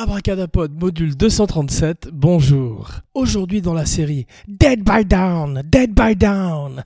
Abracadapod module 237, bonjour. Aujourd'hui dans la série Dead by Down, Dead by Down.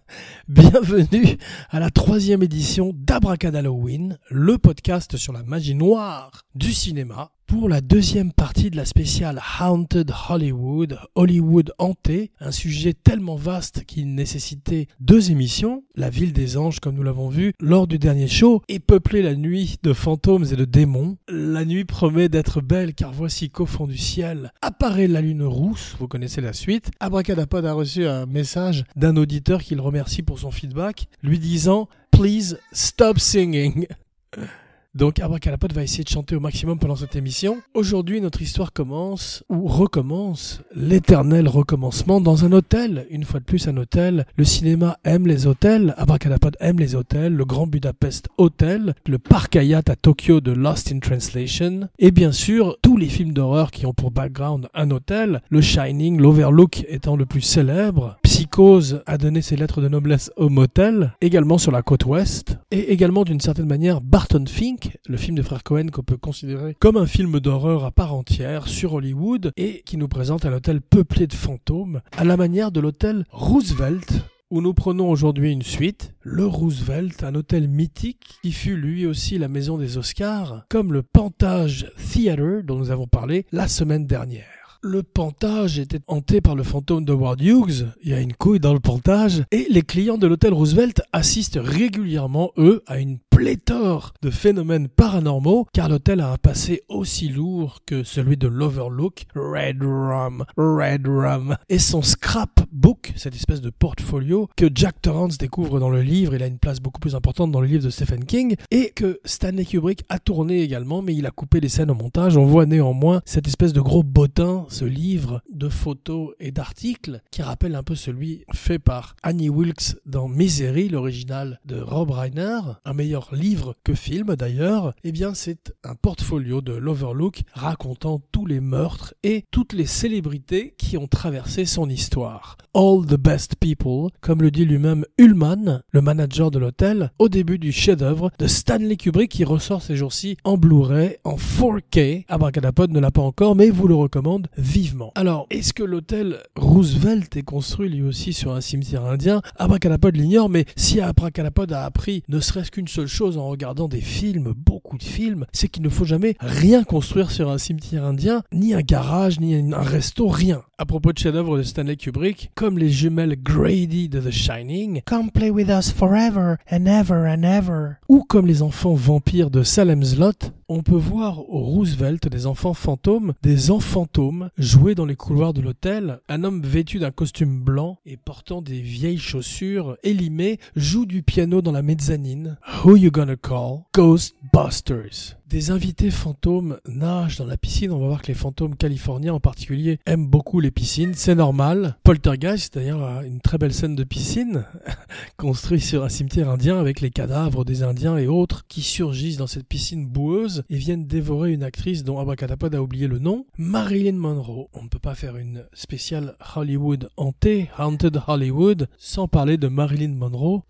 Bienvenue à la troisième édition d'Abracadalloween, le podcast sur la magie noire du cinéma pour la deuxième partie de la spéciale Haunted Hollywood, Hollywood hanté, un sujet tellement vaste qu'il nécessitait deux émissions. La ville des anges, comme nous l'avons vu lors du dernier show, est peuplée la nuit de fantômes et de démons. La nuit promet d'être belle car voici qu'au fond du ciel apparaît la lune rousse, vous connaissez la suite. Abracadapod a reçu un message d'un auditeur qu'il remercie pour son feedback, lui disant Please stop singing. Donc Abracadapod va essayer de chanter au maximum pendant cette émission. Aujourd'hui, notre histoire commence, ou recommence, l'éternel recommencement dans un hôtel. Une fois de plus, un hôtel. Le cinéma aime les hôtels, Abracadapod aime les hôtels, le Grand Budapest Hotel, le Parc Hayat à Tokyo de Lost in Translation, et bien sûr, tous les films d'horreur qui ont pour background un hôtel, le Shining, l'Overlook étant le plus célèbre, Psychose a donné ses lettres de noblesse au motel, également sur la côte ouest, et également d'une certaine manière Barton Fink, le film de frère Cohen qu'on peut considérer comme un film d'horreur à part entière sur Hollywood et qui nous présente un hôtel peuplé de fantômes à la manière de l'hôtel Roosevelt où nous prenons aujourd'hui une suite, le Roosevelt, un hôtel mythique qui fut lui aussi la maison des Oscars, comme le Pantage Theater dont nous avons parlé la semaine dernière. Le pantage était hanté par le fantôme de Ward Hughes, il y a une couille dans le pantage, et les clients de l'hôtel Roosevelt assistent régulièrement, eux, à une pléthore de phénomènes paranormaux, car l'hôtel a un passé aussi lourd que celui de l'Overlook, Red Rum, Red Rum, et son scrapbook, cette espèce de portfolio que Jack Torrance découvre dans le livre, il a une place beaucoup plus importante dans le livre de Stephen King, et que Stanley Kubrick a tourné également, mais il a coupé les scènes au montage, on voit néanmoins cette espèce de gros bottin ce livre de photos et d'articles qui rappelle un peu celui fait par Annie Wilkes dans Misery, l'original de Rob Reiner, un meilleur livre que film d'ailleurs, eh bien c'est un portfolio de l'Overlook racontant tous les meurtres et toutes les célébrités qui ont traversé son histoire. All the best people, comme le dit lui-même Ullman, le manager de l'hôtel, au début du chef-d'œuvre de Stanley Kubrick qui ressort ces jours-ci en Blu-ray, en 4K. Abracadapod ne l'a pas encore, mais vous le recommande vivement. Alors, est-ce que l'hôtel Roosevelt est construit lui aussi sur un cimetière indien? Abracadapod l'ignore, mais si Abracadapod a appris ne serait-ce qu'une seule chose en regardant des films, beaucoup de films, c'est qu'il ne faut jamais rien construire sur un cimetière indien, ni un garage, ni un resto, rien. À propos de chef-d'œuvre de Stanley Kubrick, comme les jumelles Grady de The Shining, Come play with us forever and ever and ever, ou comme les enfants vampires de Salem's Lot, on peut voir au Roosevelt des enfants fantômes, des enfantômes jouer dans les couloirs de l'hôtel. Un homme vêtu d'un costume blanc et portant des vieilles chaussures élimées joue du piano dans la mezzanine. Who you gonna call? Ghostbusters. Des invités fantômes nagent dans la piscine. On va voir que les fantômes californiens en particulier aiment beaucoup les piscines. C'est normal. Poltergeist, d'ailleurs, une très belle scène de piscine construite sur un cimetière indien avec les cadavres des Indiens et autres qui surgissent dans cette piscine boueuse et viennent dévorer une actrice dont Abracadapod a oublié le nom, Marilyn Monroe. On ne peut pas faire une spéciale Hollywood hantée, Haunted Hollywood, sans parler de Marilyn Monroe.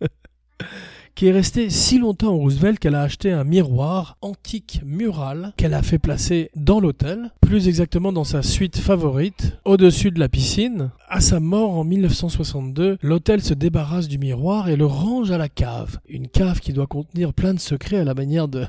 qui est resté si longtemps au Roosevelt qu'elle a acheté un miroir antique mural qu'elle a fait placer dans l'hôtel, plus exactement dans sa suite favorite, au-dessus de la piscine. À sa mort en 1962, l'hôtel se débarrasse du miroir et le range à la cave. Une cave qui doit contenir plein de secrets à la manière de,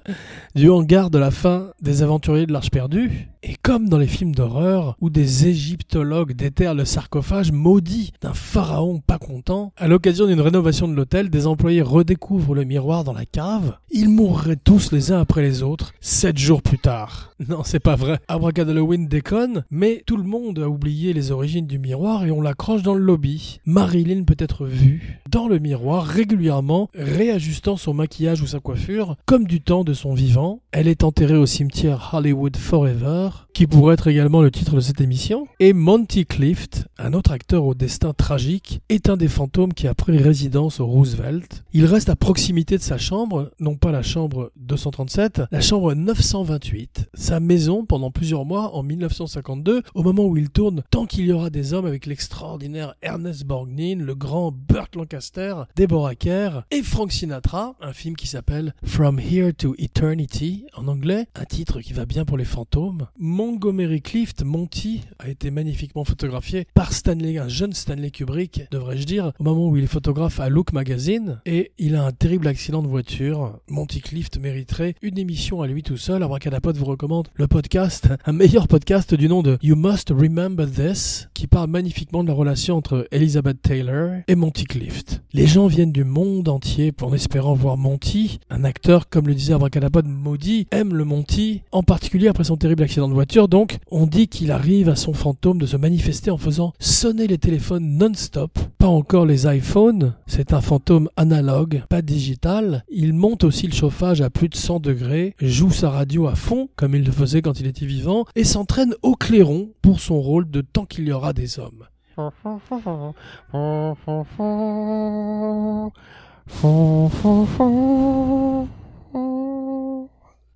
du hangar de la fin des aventuriers de l'Arche perdue. Et comme dans les films d'horreur où des égyptologues déterrent le sarcophage maudit d'un pharaon pas content, à l'occasion d'une rénovation de l'hôtel, des employés redécouvrent le miroir dans la cave. Ils mourraient tous les uns après les autres, sept jours plus tard. Non, c'est pas vrai. Abracadalloween déconne, mais tout le monde a oublié les origines du miroir et on l'accroche dans le lobby. Marilyn peut être vue dans le miroir régulièrement, réajustant son maquillage ou sa coiffure, comme du temps de son vivant. Elle est enterrée au cimetière Hollywood Forever, qui pourrait être également le titre de cette émission. Et Monty Clift, un autre acteur au destin tragique, est un des fantômes qui a pris résidence au Roosevelt. Il reste à proximité de sa chambre, non pas la chambre 237, la chambre 928, sa maison pendant plusieurs mois en 1952, au moment où il tourne Tant qu'il y aura des hommes avec l'extraordinaire Ernest Borgnine, le grand Burt Lancaster Deborah Kerr et Frank Sinatra, un film qui s'appelle From Here to Eternity en anglais, un titre qui va bien pour les fantômes. Montgomery Clift, Monty, a été magnifiquement photographié par Stanley, un jeune Stanley Kubrick, devrais-je dire, au moment où il est photographe à Look Magazine, et il a un terrible accident de voiture. Monty Clift mériterait une émission à lui tout seul. Abracadapod vous recommande le podcast, un meilleur podcast du nom de You Must Remember This, qui parle magnifiquement de la relation entre Elizabeth Taylor et Monty Clift. Les gens viennent du monde entier pour en espérant voir Monty. Un acteur, comme le disait Abracadapod, maudit, aime le Monty, en particulier après son terrible accident voiture. Donc, on dit qu'il arrive à son fantôme de se manifester en faisant sonner les téléphones non-stop. Pas encore les iPhones, c'est un fantôme analogue, pas digital. Il monte aussi le chauffage à plus de 100 degrés, joue sa radio à fond, comme il le faisait quand il était vivant, et s'entraîne au clairon pour son rôle de tant qu'il y aura des hommes.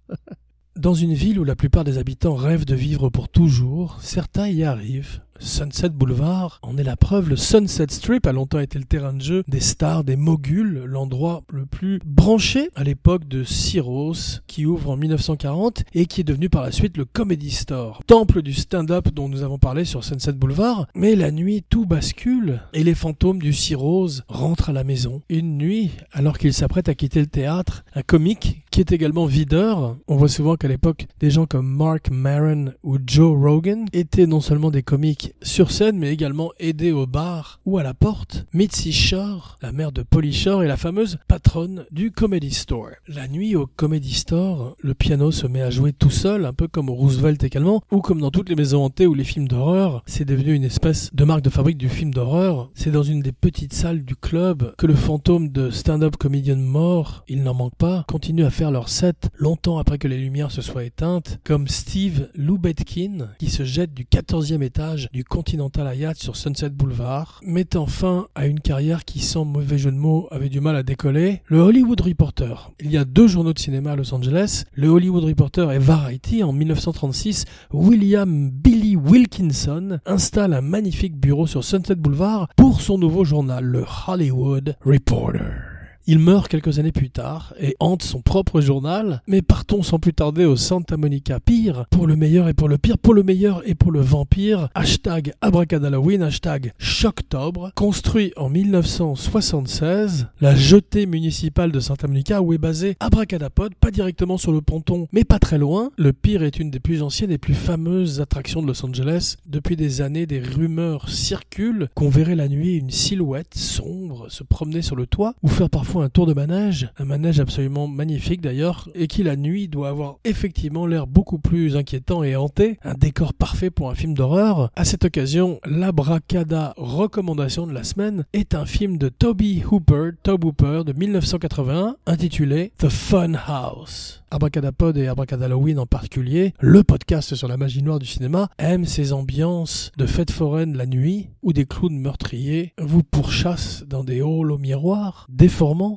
Dans une ville où la plupart des habitants rêvent de vivre pour toujours, certains y arrivent. Sunset Boulevard en est la preuve. Le Sunset Strip a longtemps été le terrain de jeu des stars, des moguls, l'endroit le plus branché à l'époque de Cyros, qui ouvre en 1940 et qui est devenu par la suite le Comedy Store, temple du stand-up dont nous avons parlé sur Sunset Boulevard. Mais la nuit, tout bascule et les fantômes du Cyros rentrent à la maison. Une nuit, alors qu'il s'apprête à quitter le théâtre, un comique qui est également videur. On voit souvent qu'à l'époque, des gens comme Mark Maron ou Joe Rogan étaient non seulement des comiques sur scène, mais également aidés au bar ou à la porte. Mitzi Shore, la mère de Polly Shore, est la fameuse patronne du Comedy Store. La nuit au Comedy Store, le piano se met à jouer tout seul, un peu comme au Roosevelt également, ou comme dans toutes les maisons hantées ou les films d'horreur. C'est devenu une espèce de marque de fabrique du film d'horreur. C'est dans une des petites salles du club que le fantôme de stand-up comédien mort, il n'en manque pas, continue à faire leur set longtemps après que les lumières se soient éteintes, comme Steve Lubetkin qui se jette du 14e étage du Continental Hyatt sur Sunset Boulevard, mettant fin à une carrière qui, sans mauvais jeu de mots, avait du mal à décoller. Le Hollywood Reporter. Il y a deux journaux de cinéma à Los Angeles, le Hollywood Reporter et Variety. En 1936, William Billy Wilkinson installe un magnifique bureau sur Sunset Boulevard pour son nouveau journal, le Hollywood Reporter. Il meurt quelques années plus tard et hante son propre journal, mais partons sans plus tarder au Santa Monica Pire, pour le meilleur et pour le pire, pour le meilleur et pour le vampire, hashtag abracadalloween, hashtag Choctobre, construit en 1976, la jetée municipale de Santa Monica où est basé Abracadapod, pas directement sur le ponton, mais pas très loin. Le pire est une des plus anciennes et plus fameuses attractions de Los Angeles. Depuis des années, des rumeurs circulent qu'on verrait la nuit une silhouette sombre se promener sur le toit ou faire parfois un tour de manège, un manège absolument magnifique d'ailleurs, et qui la nuit doit avoir effectivement l'air beaucoup plus inquiétant et hanté, un décor parfait pour un film d'horreur. À cette occasion, l'Abracada recommandation de la semaine est un film de Toby Hooper, Tob Hooper de 1981, intitulé The Fun House. Abracadapod et Abracadalloween en particulier, le podcast sur la magie noire du cinéma, aime ces ambiances de fêtes foraines la nuit, où des clowns meurtriers vous pourchassent dans des halls au miroir,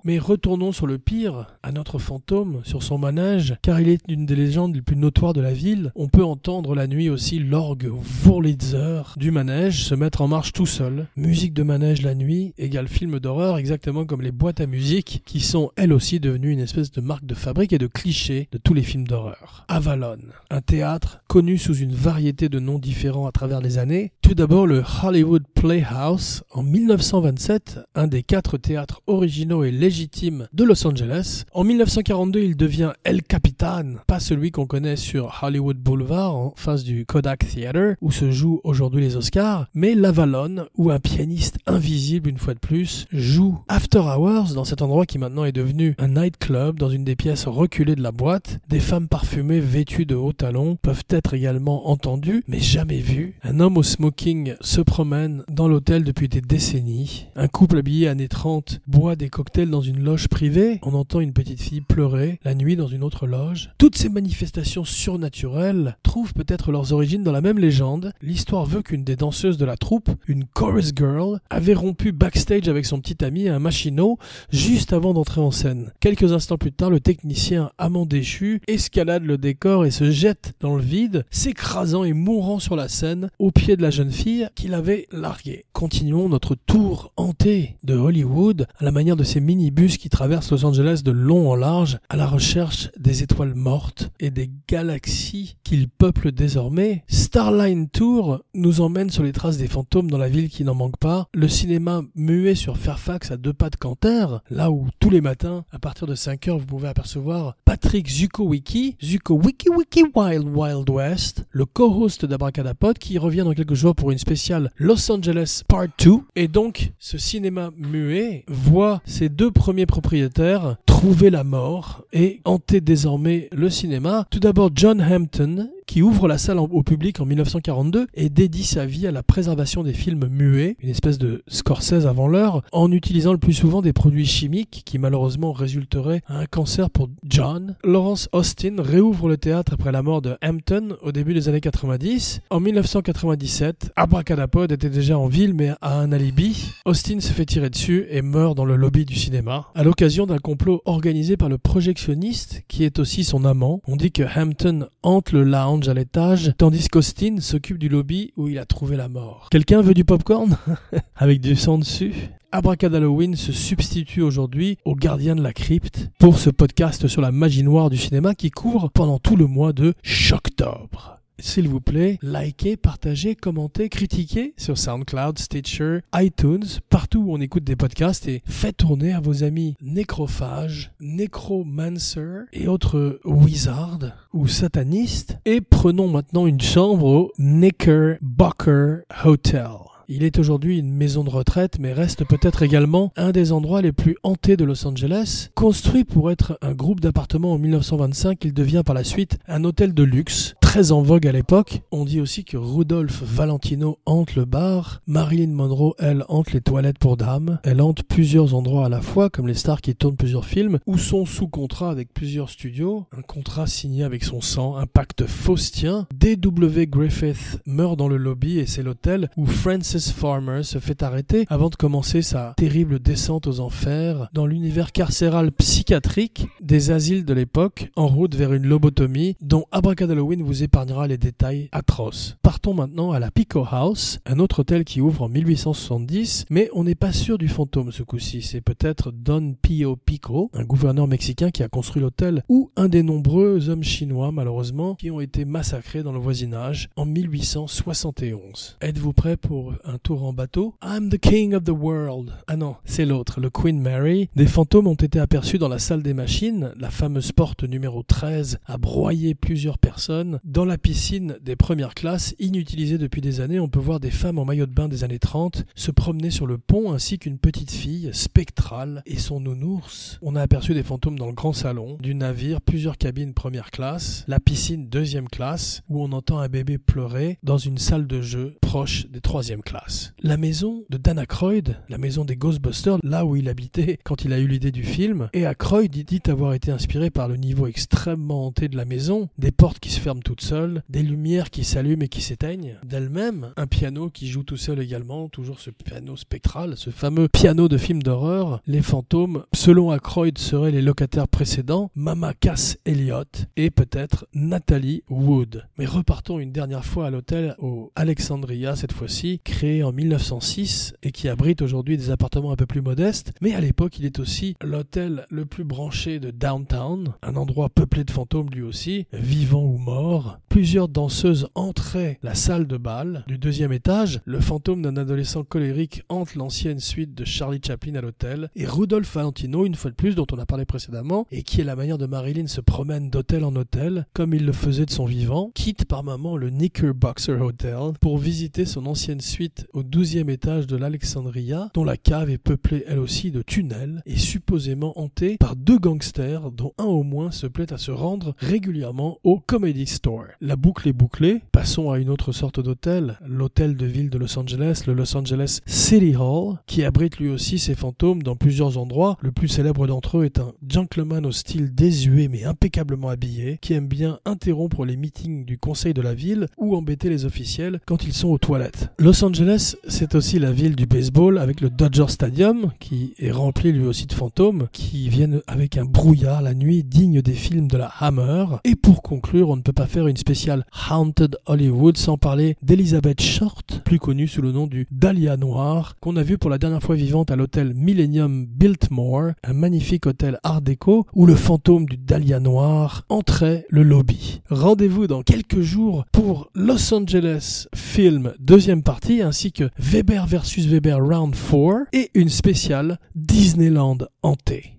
Mais retournons sur le pire, à notre fantôme, sur son manège, car il est une des légendes les plus notoires de la ville. On peut entendre la nuit aussi l'orgue Wurlitzer du manège se mettre en marche tout seul. Musique de manège la nuit égale film d'horreur, exactement comme les boîtes à musique, qui sont elles aussi devenues une espèce de marque de fabrique et de cliché de tous les films d'horreur. Avalon, un théâtre connu sous une variété de noms différents à travers les années. Tout d'abord le Hollywood Playhouse en 1927, un des quatre théâtres originaux et légitimes de Los Angeles. En 1942, il devient El Capitan, pas celui qu'on connaît sur Hollywood Boulevard en face du Kodak Theater où se jouent aujourd'hui les Oscars, mais l'Avalon où un pianiste invisible une fois de plus joue After Hours dans cet endroit qui maintenant est devenu un nightclub dans une des pièces reculées de la boîte, des femmes parfumées vêtues de hauts talons peuvent être également entendues, mais jamais vues. Un homme au smoking se promène dans l'hôtel depuis des décennies. Un couple habillé années 30 boit des cocktails dans une loge privée, on entend une petite fille pleurer la nuit dans une autre loge. Toutes ces manifestations surnaturelles trouvent peut-être leurs origines dans la même légende. L'histoire veut qu'une des danseuses de la troupe, une chorus girl, avait rompu backstage avec son petit ami un machino juste avant d'entrer en scène. Quelques instants plus tard, le technicien amant déchu escalade le décor et se jette dans le vide, s'écrasant et mourant sur la scène au pied de la jeune fille qu'il avait larguée. Continuons notre tour hanté de Hollywood à la manière de ces minibus qui traversent Los Angeles de long en large à la recherche des étoiles mortes et des galaxies qu'ils peuplent désormais. Starline Tour nous emmène sur les traces des fantômes dans la ville qui n'en manque pas. Le cinéma muet sur Fairfax à deux pas de Canter, là où tous les matins, à partir de 5 heures, vous pouvez apercevoir Patrick Zuko-Wiki, Zuko-Wiki-Wiki Wild Wild West, le co-host d'Abracadapod qui revient dans quelques jours pour une spéciale Los Angeles Part 2. Et donc, ce cinéma muet voit ses deux premiers propriétaires trouver la mort et hanter désormais le cinéma. Tout d'abord John Hampton, qui ouvre la salle au public en 1942 et dédie sa vie à la préservation des films muets, une espèce de Scorsese avant l'heure, en utilisant le plus souvent des produits chimiques qui malheureusement résulteraient à un cancer pour John. Lawrence Austin réouvre le théâtre après la mort de Hampton au début des années 90. En 1997, Abracadapod était déjà en ville mais a un alibi. Austin se fait tirer dessus et meurt dans le lobby du cinéma à l'occasion d'un complot organisé par le projectionniste qui est aussi son amant. On dit que Hampton hante le lounge à l'étage tandis qu'Austin s'occupe du lobby où il a trouvé la mort. Quelqu'un veut du popcorn? Avec du sang dessus? Abracadalloween se substitue aujourd'hui au gardien de la crypte pour ce podcast sur la magie noire du cinéma qui couvre pendant tout le mois de Choctobre. S'il vous plaît, likez, partagez, commentez, critiquez sur SoundCloud, Stitcher, iTunes, partout où on écoute des podcasts et faites tourner à vos amis nécrophages, nécromancers et autres wizards ou satanistes. Et prenons maintenant une chambre au Knickerbocker Hotel. Il est aujourd'hui une maison de retraite, mais reste peut-être également un des endroits les plus hantés de Los Angeles. Construit pour être un groupe d'appartements en 1925, il devient par la suite un hôtel de luxe, très en vogue à l'époque. On dit aussi que Rudolph Valentino hante le bar, Marilyn Monroe, elle, hante les toilettes pour dames. Elle hante plusieurs endroits à la fois, comme les stars qui tournent plusieurs films, ou sont sous contrat avec plusieurs studios. Un contrat signé avec son sang, un pacte faustien. D.W. Griffith meurt dans le lobby et c'est l'hôtel où Francis Farmer se fait arrêter avant de commencer sa terrible descente aux enfers dans l'univers carcéral psychiatrique des asiles de l'époque en route vers une lobotomie dont Abracadalloween vous épargnera les détails atroces. Partons maintenant à la Pico House, un autre hôtel qui ouvre en 1870, mais on n'est pas sûr du fantôme ce coup-ci. C'est peut-être Don Pio Pico, un gouverneur mexicain qui a construit l'hôtel, ou un des nombreux hommes chinois, malheureusement, qui ont été massacrés dans le voisinage en 1871. Êtes-vous prêt pour un tour en bateau? I'm the king of the world. Ah non, c'est l'autre, le Queen Mary. Des fantômes ont été aperçus dans la salle des machines. La fameuse porte numéro 13 a broyé plusieurs personnes. Dans la piscine des premières classes, inutilisée depuis des années, on peut voir des femmes en maillot de bain des années 30 se promener sur le pont ainsi qu'une petite fille spectrale et son nounours. On a aperçu des fantômes dans le grand salon du navire, plusieurs cabines première classe, la piscine deuxième classe où on entend un bébé pleurer dans une salle de jeu proche des troisième classes. La maison de Dan Aykroyd, la maison des Ghostbusters, là où il habitait quand il a eu l'idée du film, et Aykroyd dit avoir été inspiré par le niveau extrêmement hanté de la maison, des portes qui se ferment seules, des lumières qui s'allument et qui s'éteignent d'elles-mêmes, un piano qui joue tout seul également, toujours ce piano spectral, ce fameux piano de film d'horreur, les fantômes, selon Aykroyd, seraient les locataires précédents, Mama Cass Elliott et peut-être Nathalie Wood. Mais repartons une dernière fois à l'hôtel au Alexandria cette fois-ci, créé en 1906 et qui abrite aujourd'hui des appartements un peu plus modestes, mais à l'époque il est aussi l'hôtel le plus branché de downtown, un endroit peuplé de fantômes lui aussi, vivants ou morts. Plusieurs danseuses entraient la salle de bal du deuxième étage, le fantôme d'un adolescent colérique hante l'ancienne suite de Charlie Chaplin à l'hôtel, et Rudolph Valentino, une fois de plus, dont on a parlé précédemment, et qui est la manière de Marilyn se promène d'hôtel en hôtel, comme il le faisait de son vivant, quitte par moment le Knickerbocker Hotel pour visiter son ancienne suite au douzième étage de l'Alexandria, dont la cave est peuplée elle aussi de tunnels et supposément hantée par deux gangsters dont un au moins se plaît à se rendre régulièrement au Comedy Store. La boucle est bouclée. Passons à une autre sorte d'hôtel, l'hôtel de ville de Los Angeles, le Los Angeles City Hall, qui abrite lui aussi ses fantômes dans plusieurs endroits. Le plus célèbre d'entre eux est un gentleman au style désuet mais impeccablement habillé, qui aime bien interrompre les meetings du conseil de la ville ou embêter les officiels quand ils sont aux toilettes. Los Angeles, c'est aussi la ville du baseball avec le Dodger Stadium, qui est rempli lui aussi de fantômes, qui viennent avec un brouillard la nuit digne des films de la Hammer. Et pour conclure, on ne peut pas faire une spéciale Haunted Hollywood sans parler d'Elizabeth Short, plus connue sous le nom du Dahlia Noir, qu'on a vu pour la dernière fois vivante à l'hôtel Millennium Biltmore, un magnifique hôtel art déco où le fantôme du Dahlia Noir entrait le lobby. Rendez-vous dans quelques jours pour Los Angeles Film deuxième partie ainsi que Weber versus Weber Round 4 et une spéciale Disneyland hanté.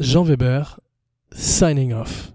Jean Weber, signing off.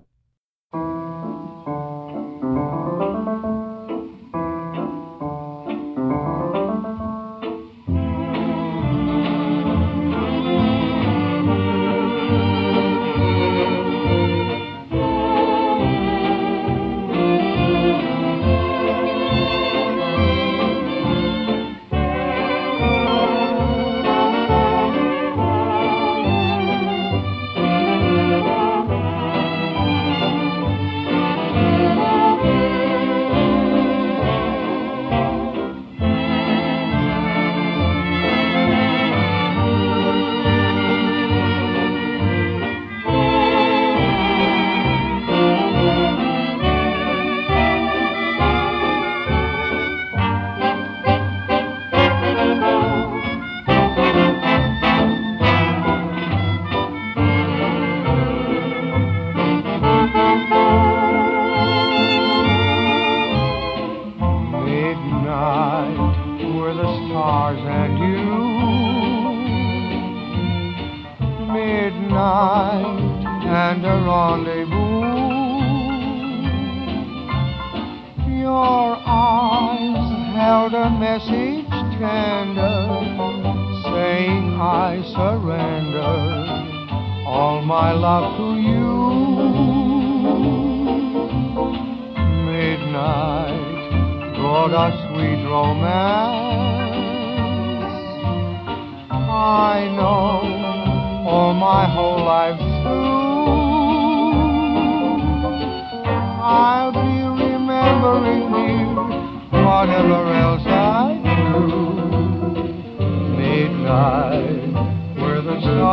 a message tender saying I surrender all my love to you. Midnight brought our sweet romance. I know all my whole life through. I'll be remembering you whatever else I do. Midnight, where the stars.